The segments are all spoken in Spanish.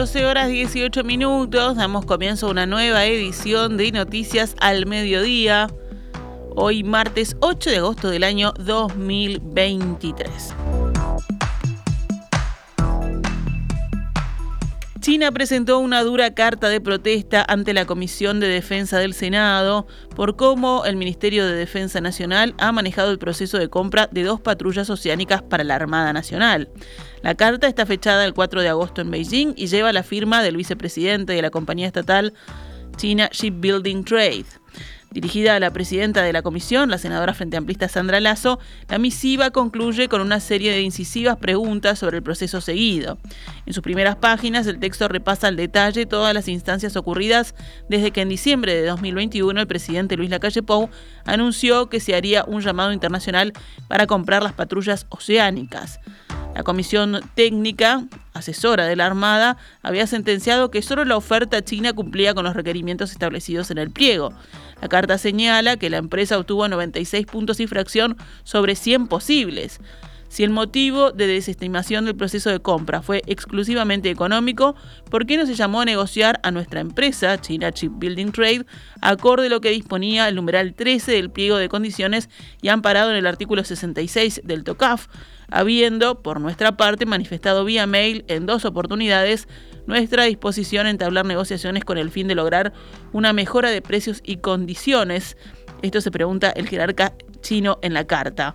12 horas 18 minutos, damos comienzo a una nueva edición de Noticias al Mediodía. Hoy martes 8 de agosto del año 2023. China presentó una dura carta de protesta ante la Comisión de Defensa del Senado por cómo el Ministerio de Defensa Nacional ha manejado el proceso de compra de dos patrullas oceánicas para la Armada Nacional. La carta está fechada el 4 de agosto en Beijing y lleva la firma del vicepresidente de la compañía estatal China Shipbuilding Trade. Dirigida a la presidenta de la comisión, la senadora frente amplista Sandra Lazo, la misiva concluye con una serie de incisivas preguntas sobre el proceso seguido. En sus primeras páginas, el texto repasa al detalle todas las instancias ocurridas desde que en diciembre de 2021 el presidente Luis Lacalle Pou anunció que se haría un llamado internacional para comprar las patrullas oceánicas. La comisión técnica asesora de la Armada había sentenciado que solo la oferta china cumplía con los requerimientos establecidos en el pliego. La carta señala que la empresa obtuvo 96 puntos y fracción sobre 100 posibles. Si el motivo de desestimación del proceso de compra fue exclusivamente económico, ¿por qué no se llamó a negociar a nuestra empresa, China Building Trade, acorde a lo que disponía el numeral 13 del pliego de condiciones y amparado en el artículo 66 del TOCAF, habiendo, por nuestra parte, manifestado vía mail en dos oportunidades nuestra disposición a entablar negociaciones con el fin de lograr una mejora de precios y condiciones. Esto se pregunta el jerarca chino en la carta.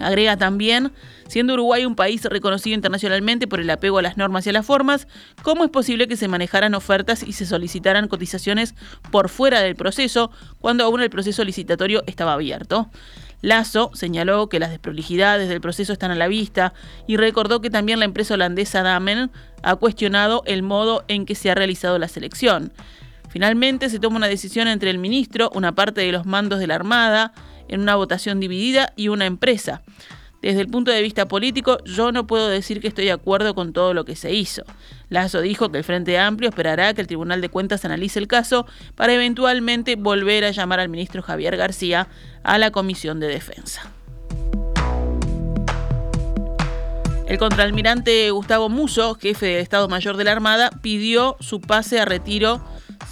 Agrega también, siendo Uruguay un país reconocido internacionalmente por el apego a las normas y a las formas, ¿cómo es posible que se manejaran ofertas y se solicitaran cotizaciones por fuera del proceso cuando aún el proceso licitatorio estaba abierto? Lazo señaló que las desprolijidades del proceso están a la vista y recordó que también la empresa holandesa Damen ha cuestionado el modo en que se ha realizado la selección. Finalmente se toma una decisión entre el ministro, una parte de los mandos de la Armada, en una votación dividida y una empresa. Desde el punto de vista político, yo no puedo decir que estoy de acuerdo con todo lo que se hizo. Lazo dijo que el Frente Amplio esperará que el Tribunal de Cuentas analice el caso para eventualmente volver a llamar al ministro Javier García a la Comisión de Defensa. El contraalmirante Gustavo Muso, jefe de Estado Mayor de la Armada, pidió su pase a retiro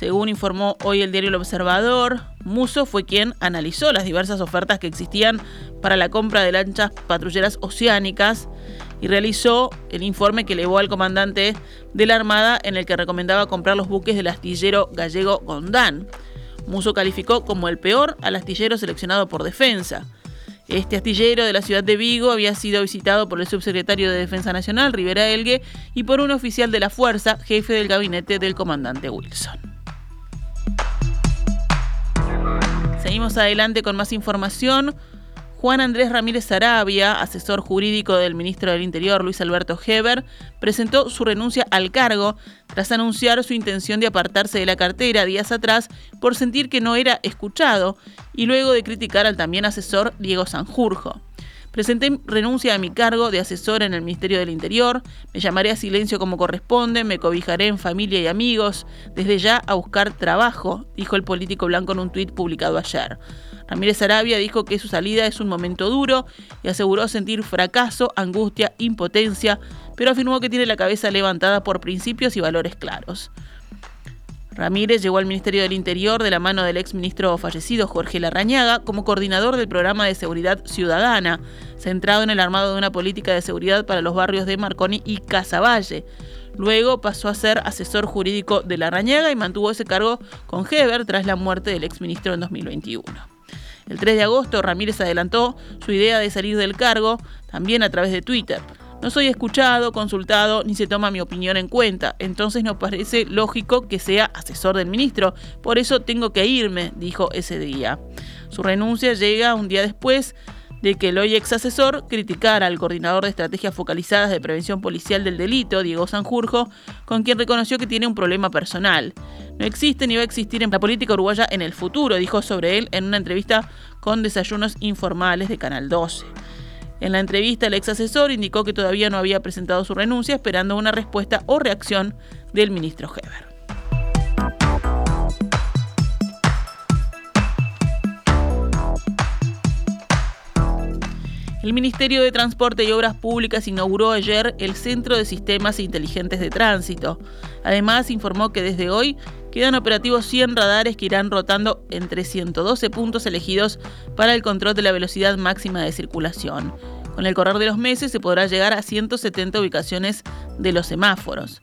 según informó hoy el diario El Observador, Muso fue quien analizó las diversas ofertas que existían para la compra de lanchas patrulleras oceánicas y realizó el informe que elevó al comandante de la Armada en el que recomendaba comprar los buques del astillero gallego Gondán. Muso calificó como el peor al astillero seleccionado por defensa. Este astillero de la ciudad de Vigo había sido visitado por el subsecretario de Defensa Nacional, Rivera Elgue, y por un oficial de la Fuerza, jefe del gabinete del comandante Wilson. Seguimos adelante con más información. Juan Andrés Ramírez Arabia, asesor jurídico del ministro del Interior Luis Alberto Heber, presentó su renuncia al cargo tras anunciar su intención de apartarse de la cartera días atrás por sentir que no era escuchado y luego de criticar al también asesor Diego Sanjurjo. Presenté renuncia a mi cargo de asesor en el Ministerio del Interior, me llamaré a silencio como corresponde, me cobijaré en familia y amigos, desde ya a buscar trabajo, dijo el político blanco en un tuit publicado ayer. Ramírez Arabia dijo que su salida es un momento duro y aseguró sentir fracaso, angustia, impotencia, pero afirmó que tiene la cabeza levantada por principios y valores claros. Ramírez llegó al Ministerio del Interior de la mano del exministro fallecido Jorge Larrañaga como coordinador del programa de seguridad ciudadana, centrado en el armado de una política de seguridad para los barrios de Marconi y Casaballe. Luego pasó a ser asesor jurídico de Larrañaga y mantuvo ese cargo con Heber tras la muerte del exministro en 2021. El 3 de agosto, Ramírez adelantó su idea de salir del cargo, también a través de Twitter. No soy escuchado, consultado, ni se toma mi opinión en cuenta. Entonces nos parece lógico que sea asesor del ministro. Por eso tengo que irme, dijo ese día. Su renuncia llega un día después de que el hoy ex asesor criticara al coordinador de estrategias focalizadas de prevención policial del delito, Diego Sanjurjo, con quien reconoció que tiene un problema personal. No existe ni va a existir en la política uruguaya en el futuro, dijo sobre él en una entrevista con desayunos informales de Canal 12. En la entrevista, el ex asesor indicó que todavía no había presentado su renuncia, esperando una respuesta o reacción del ministro Heber. El Ministerio de Transporte y Obras Públicas inauguró ayer el Centro de Sistemas Inteligentes de Tránsito. Además, informó que desde hoy quedan operativos 100 radares que irán rotando entre 112 puntos elegidos para el control de la velocidad máxima de circulación. Con el correr de los meses se podrá llegar a 170 ubicaciones de los semáforos.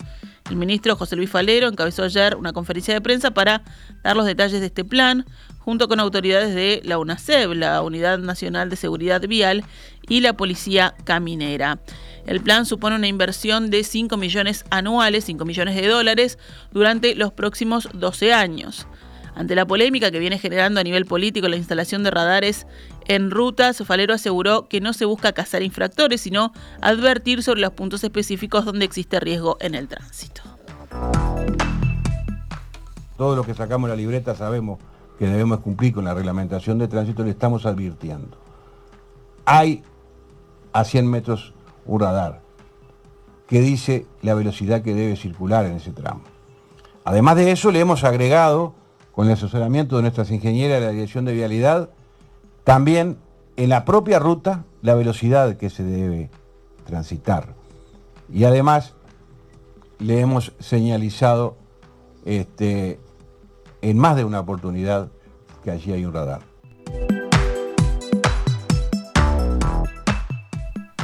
El ministro José Luis Falero encabezó ayer una conferencia de prensa para dar los detalles de este plan, junto con autoridades de la UNACEB, la Unidad Nacional de Seguridad Vial, y la Policía Caminera. El plan supone una inversión de 5 millones anuales, 5 millones de dólares, durante los próximos 12 años. Ante la polémica que viene generando a nivel político la instalación de radares en rutas, Falero aseguró que no se busca cazar infractores, sino advertir sobre los puntos específicos donde existe riesgo en el tránsito. Todos los que sacamos la libreta sabemos que debemos cumplir con la reglamentación de tránsito, le estamos advirtiendo. Hay a 100 metros un radar que dice la velocidad que debe circular en ese tramo. Además de eso, le hemos agregado, con el asesoramiento de nuestras ingenieras de la Dirección de Vialidad, también en la propia ruta la velocidad que se debe transitar. Y además le hemos señalizado este, en más de una oportunidad que allí hay un radar.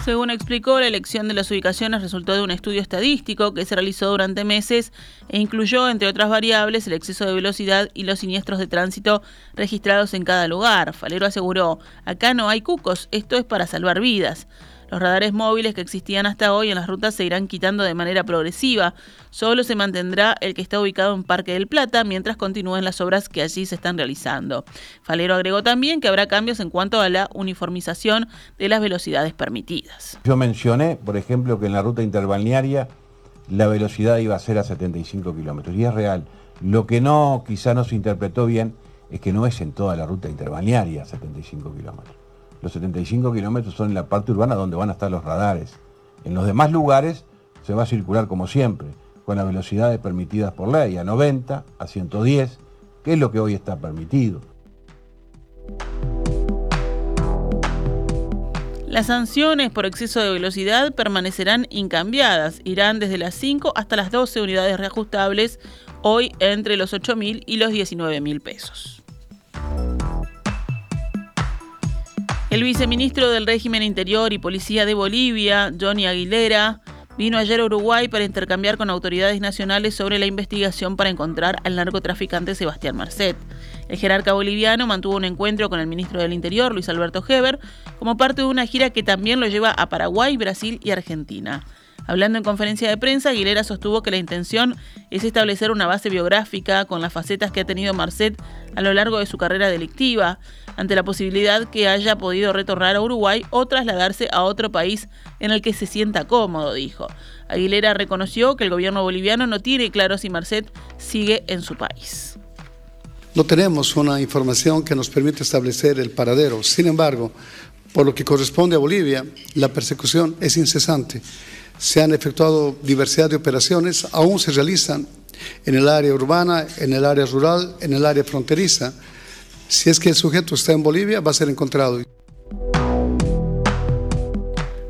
Según explicó, la elección de las ubicaciones resultó de un estudio estadístico que se realizó durante meses e incluyó, entre otras variables, el exceso de velocidad y los siniestros de tránsito registrados en cada lugar. Falero aseguró, acá no hay cucos, esto es para salvar vidas. Los radares móviles que existían hasta hoy en las rutas se irán quitando de manera progresiva. Solo se mantendrá el que está ubicado en Parque del Plata mientras continúen las obras que allí se están realizando. Falero agregó también que habrá cambios en cuanto a la uniformización de las velocidades permitidas. Yo mencioné, por ejemplo, que en la ruta interbalnearia la velocidad iba a ser a 75 kilómetros y es real. Lo que no, quizá no se interpretó bien, es que no es en toda la ruta interbalnearia 75 kilómetros. Los 75 kilómetros son en la parte urbana donde van a estar los radares. En los demás lugares se va a circular como siempre, con las velocidades permitidas por ley, a 90, a 110, que es lo que hoy está permitido. Las sanciones por exceso de velocidad permanecerán incambiadas. Irán desde las 5 hasta las 12 unidades reajustables, hoy entre los 8.000 y los 19.000 pesos. El viceministro del Régimen Interior y Policía de Bolivia, Johnny Aguilera, vino ayer a Uruguay para intercambiar con autoridades nacionales sobre la investigación para encontrar al narcotraficante Sebastián Marcet. El jerarca boliviano mantuvo un encuentro con el ministro del Interior, Luis Alberto Heber, como parte de una gira que también lo lleva a Paraguay, Brasil y Argentina. Hablando en conferencia de prensa, Aguilera sostuvo que la intención es establecer una base biográfica con las facetas que ha tenido Marcet a lo largo de su carrera delictiva, ante la posibilidad que haya podido retornar a Uruguay o trasladarse a otro país en el que se sienta cómodo, dijo. Aguilera reconoció que el gobierno boliviano no tiene claro si Marcet sigue en su país. No tenemos una información que nos permita establecer el paradero. Sin embargo, por lo que corresponde a Bolivia, la persecución es incesante se han efectuado diversidad de operaciones, aún se realizan en el área urbana, en el área rural, en el área fronteriza. Si es que el sujeto está en Bolivia, va a ser encontrado.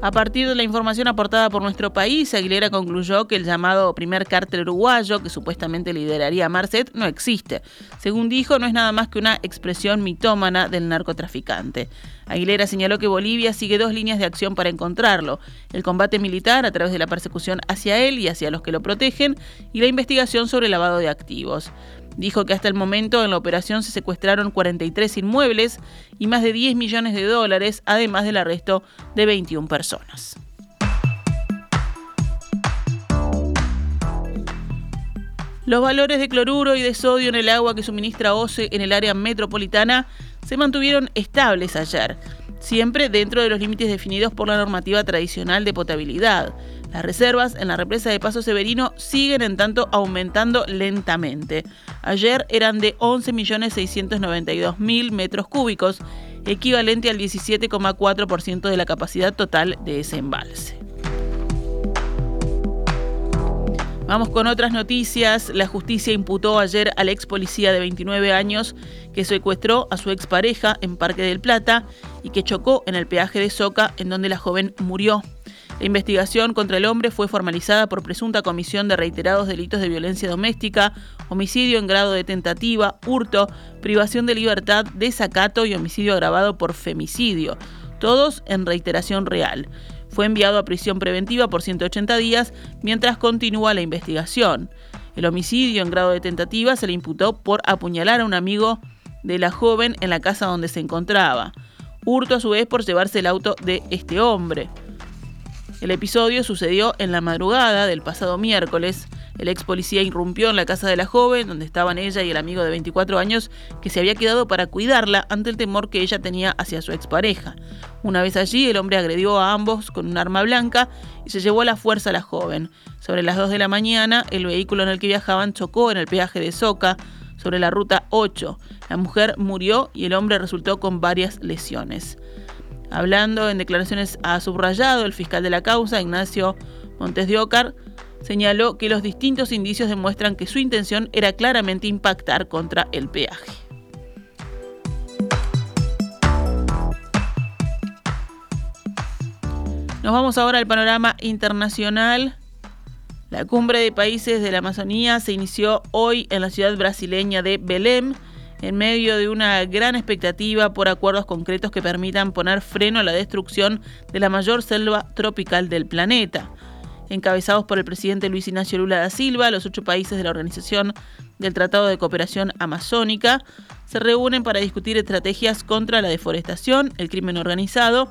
A partir de la información aportada por nuestro país, Aguilera concluyó que el llamado primer cártel uruguayo, que supuestamente lideraría Marcet, no existe. Según dijo, no es nada más que una expresión mitómana del narcotraficante. Aguilera señaló que Bolivia sigue dos líneas de acción para encontrarlo, el combate militar a través de la persecución hacia él y hacia los que lo protegen, y la investigación sobre el lavado de activos. Dijo que hasta el momento en la operación se secuestraron 43 inmuebles y más de 10 millones de dólares, además del arresto de 21 personas. Los valores de cloruro y de sodio en el agua que suministra OCE en el área metropolitana se mantuvieron estables ayer, siempre dentro de los límites definidos por la normativa tradicional de potabilidad. Las reservas en la represa de Paso Severino siguen en tanto aumentando lentamente. Ayer eran de 11.692.000 metros cúbicos, equivalente al 17,4% de la capacidad total de ese embalse. Vamos con otras noticias. La justicia imputó ayer al ex policía de 29 años que secuestró a su expareja en Parque del Plata y que chocó en el peaje de Soca, en donde la joven murió. La investigación contra el hombre fue formalizada por presunta comisión de reiterados delitos de violencia doméstica, homicidio en grado de tentativa, hurto, privación de libertad, desacato y homicidio agravado por femicidio, todos en reiteración real. Fue enviado a prisión preventiva por 180 días mientras continúa la investigación. El homicidio en grado de tentativa se le imputó por apuñalar a un amigo de la joven en la casa donde se encontraba. Hurto a su vez por llevarse el auto de este hombre. El episodio sucedió en la madrugada del pasado miércoles. El ex policía irrumpió en la casa de la joven, donde estaban ella y el amigo de 24 años, que se había quedado para cuidarla ante el temor que ella tenía hacia su expareja. Una vez allí, el hombre agredió a ambos con un arma blanca y se llevó a la fuerza a la joven. Sobre las 2 de la mañana, el vehículo en el que viajaban chocó en el peaje de Soca, sobre la ruta 8. La mujer murió y el hombre resultó con varias lesiones. Hablando en declaraciones a subrayado, el fiscal de la causa, Ignacio Montes de Ocar, señaló que los distintos indicios demuestran que su intención era claramente impactar contra el peaje. Nos vamos ahora al panorama internacional. La cumbre de países de la Amazonía se inició hoy en la ciudad brasileña de Belém en medio de una gran expectativa por acuerdos concretos que permitan poner freno a la destrucción de la mayor selva tropical del planeta. Encabezados por el presidente Luis Ignacio Lula da Silva, los ocho países de la Organización del Tratado de Cooperación Amazónica se reúnen para discutir estrategias contra la deforestación, el crimen organizado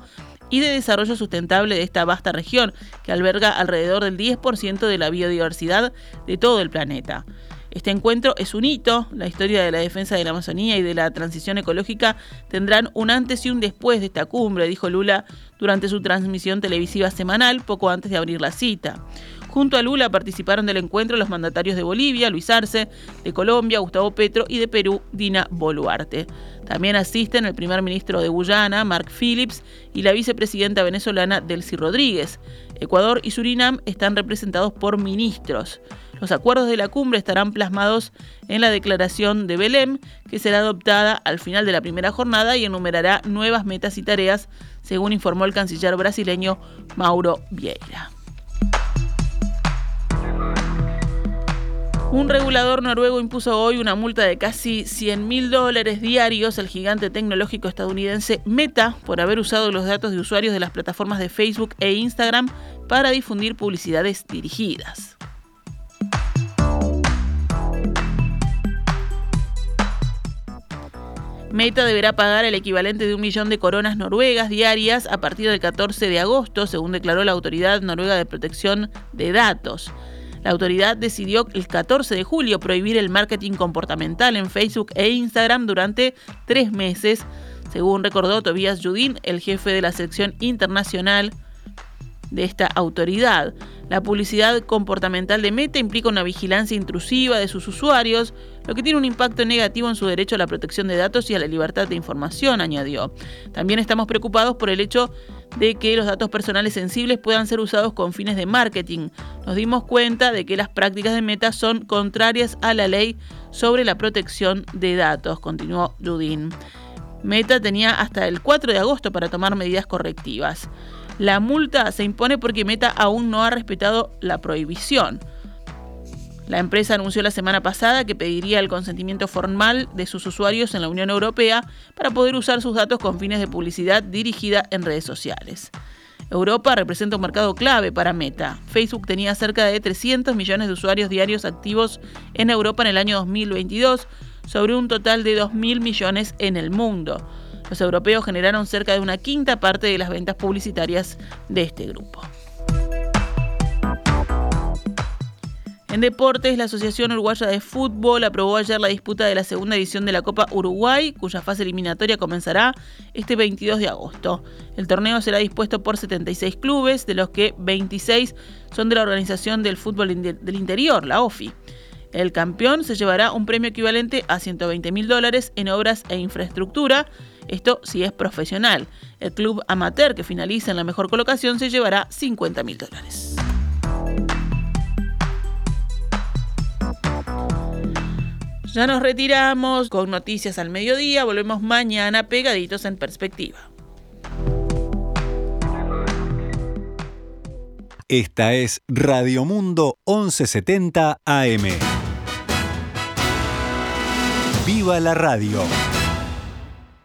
y de desarrollo sustentable de esta vasta región, que alberga alrededor del 10% de la biodiversidad de todo el planeta. Este encuentro es un hito, la historia de la defensa de la Amazonía y de la transición ecológica tendrán un antes y un después de esta cumbre, dijo Lula durante su transmisión televisiva semanal poco antes de abrir la cita. Junto a Lula participaron del encuentro los mandatarios de Bolivia, Luis Arce, de Colombia, Gustavo Petro y de Perú, Dina Boluarte. También asisten el primer ministro de Guyana, Mark Phillips, y la vicepresidenta venezolana Delcy Rodríguez. Ecuador y Surinam están representados por ministros. Los acuerdos de la cumbre estarán plasmados en la declaración de Belém, que será adoptada al final de la primera jornada y enumerará nuevas metas y tareas, según informó el canciller brasileño Mauro Vieira. Un regulador noruego impuso hoy una multa de casi 100 mil dólares diarios al gigante tecnológico estadounidense Meta por haber usado los datos de usuarios de las plataformas de Facebook e Instagram para difundir publicidades dirigidas. Meta deberá pagar el equivalente de un millón de coronas noruegas diarias a partir del 14 de agosto, según declaró la Autoridad Noruega de Protección de Datos. La autoridad decidió el 14 de julio prohibir el marketing comportamental en Facebook e Instagram durante tres meses, según recordó Tobias Judin, el jefe de la sección internacional de esta autoridad. La publicidad comportamental de Meta implica una vigilancia intrusiva de sus usuarios, lo que tiene un impacto negativo en su derecho a la protección de datos y a la libertad de información, añadió. También estamos preocupados por el hecho de que los datos personales sensibles puedan ser usados con fines de marketing. Nos dimos cuenta de que las prácticas de Meta son contrarias a la ley sobre la protección de datos, continuó Judin. Meta tenía hasta el 4 de agosto para tomar medidas correctivas. La multa se impone porque Meta aún no ha respetado la prohibición. La empresa anunció la semana pasada que pediría el consentimiento formal de sus usuarios en la Unión Europea para poder usar sus datos con fines de publicidad dirigida en redes sociales. Europa representa un mercado clave para Meta. Facebook tenía cerca de 300 millones de usuarios diarios activos en Europa en el año 2022, sobre un total de 2.000 millones en el mundo. Los europeos generaron cerca de una quinta parte de las ventas publicitarias de este grupo. En deportes, la Asociación Uruguaya de Fútbol aprobó ayer la disputa de la segunda edición de la Copa Uruguay, cuya fase eliminatoria comenzará este 22 de agosto. El torneo será dispuesto por 76 clubes, de los que 26 son de la Organización del Fútbol del Interior, la OFI. El campeón se llevará un premio equivalente a 120 mil dólares en obras e infraestructura, esto si es profesional. El club amateur que finaliza en la mejor colocación se llevará 50 mil dólares. Ya nos retiramos con noticias al mediodía. Volvemos mañana pegaditos en perspectiva. Esta es Radio Mundo 1170 AM. ¡Viva la radio!